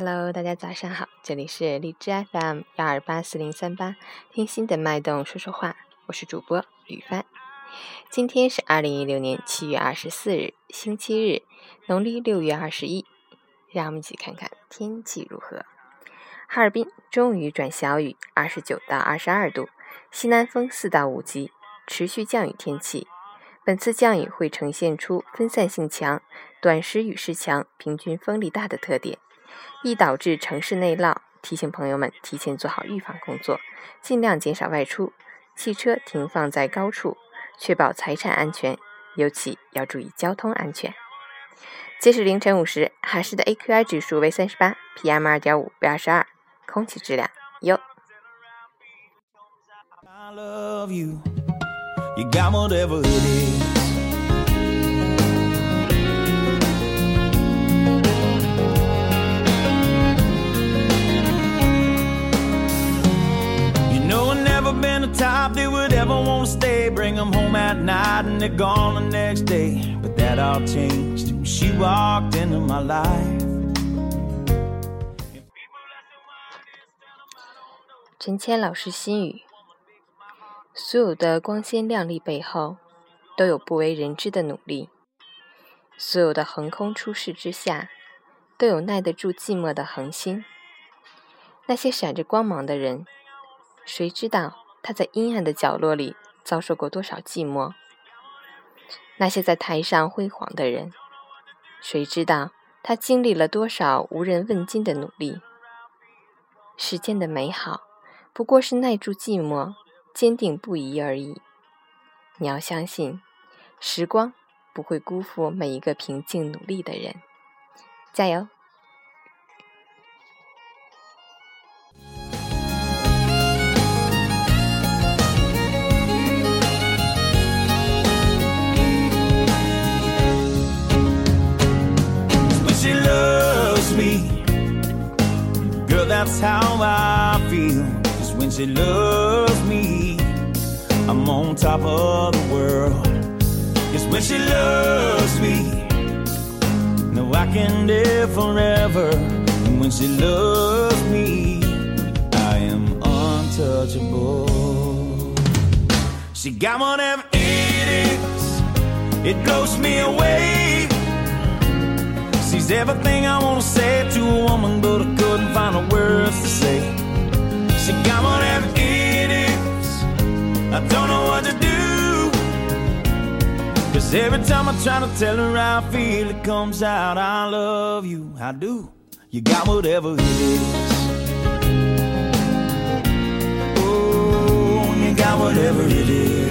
Hello，大家早上好，这里是荔枝 FM 幺二八四零三八，听心的脉动说说话，我是主播吕帆。今天是二零一六年七月二十四日，星期日，农历六月二十一。让我们一起看看天气如何。哈尔滨中雨转小雨，二十九到二十二度，西南风四到五级，持续降雨天气。本次降雨会呈现出分散性强、短时雨势强、平均风力大的特点。易导致城市内涝，提醒朋友们提前做好预防工作，尽量减少外出，汽车停放在高处，确保财产安全，尤其要注意交通安全。截止凌晨五时，哈市的 AQI 指数为三十八，PM 二点五为二十二，空气质量优。Top they would ever want to stay bring them home at night and they're gone the next day but that all changed when she walked into my life 陈谦老师心语所有的光鲜亮丽背后都有不为人知的努力所有的横空出世之下都有耐得住寂寞的恒心那些闪着光芒的人谁知道他在阴暗的角落里遭受过多少寂寞？那些在台上辉煌的人，谁知道他经历了多少无人问津的努力？世间的美好，不过是耐住寂寞、坚定不移而已。你要相信，时光不会辜负每一个平静努力的人。加油！that's how I feel. Cause when she loves me, I'm on top of the world. Cause when she loves me, no, I can live forever. And when she loves me, I am untouchable. She got whatever it is, it blows me away. Everything I wanna say to a woman, but I couldn't find the words to say. She got whatever it is, I don't know what to do. Cause every time I try to tell her how I feel, it comes out, I love you, I do. You got whatever it is. Oh, you got whatever it is.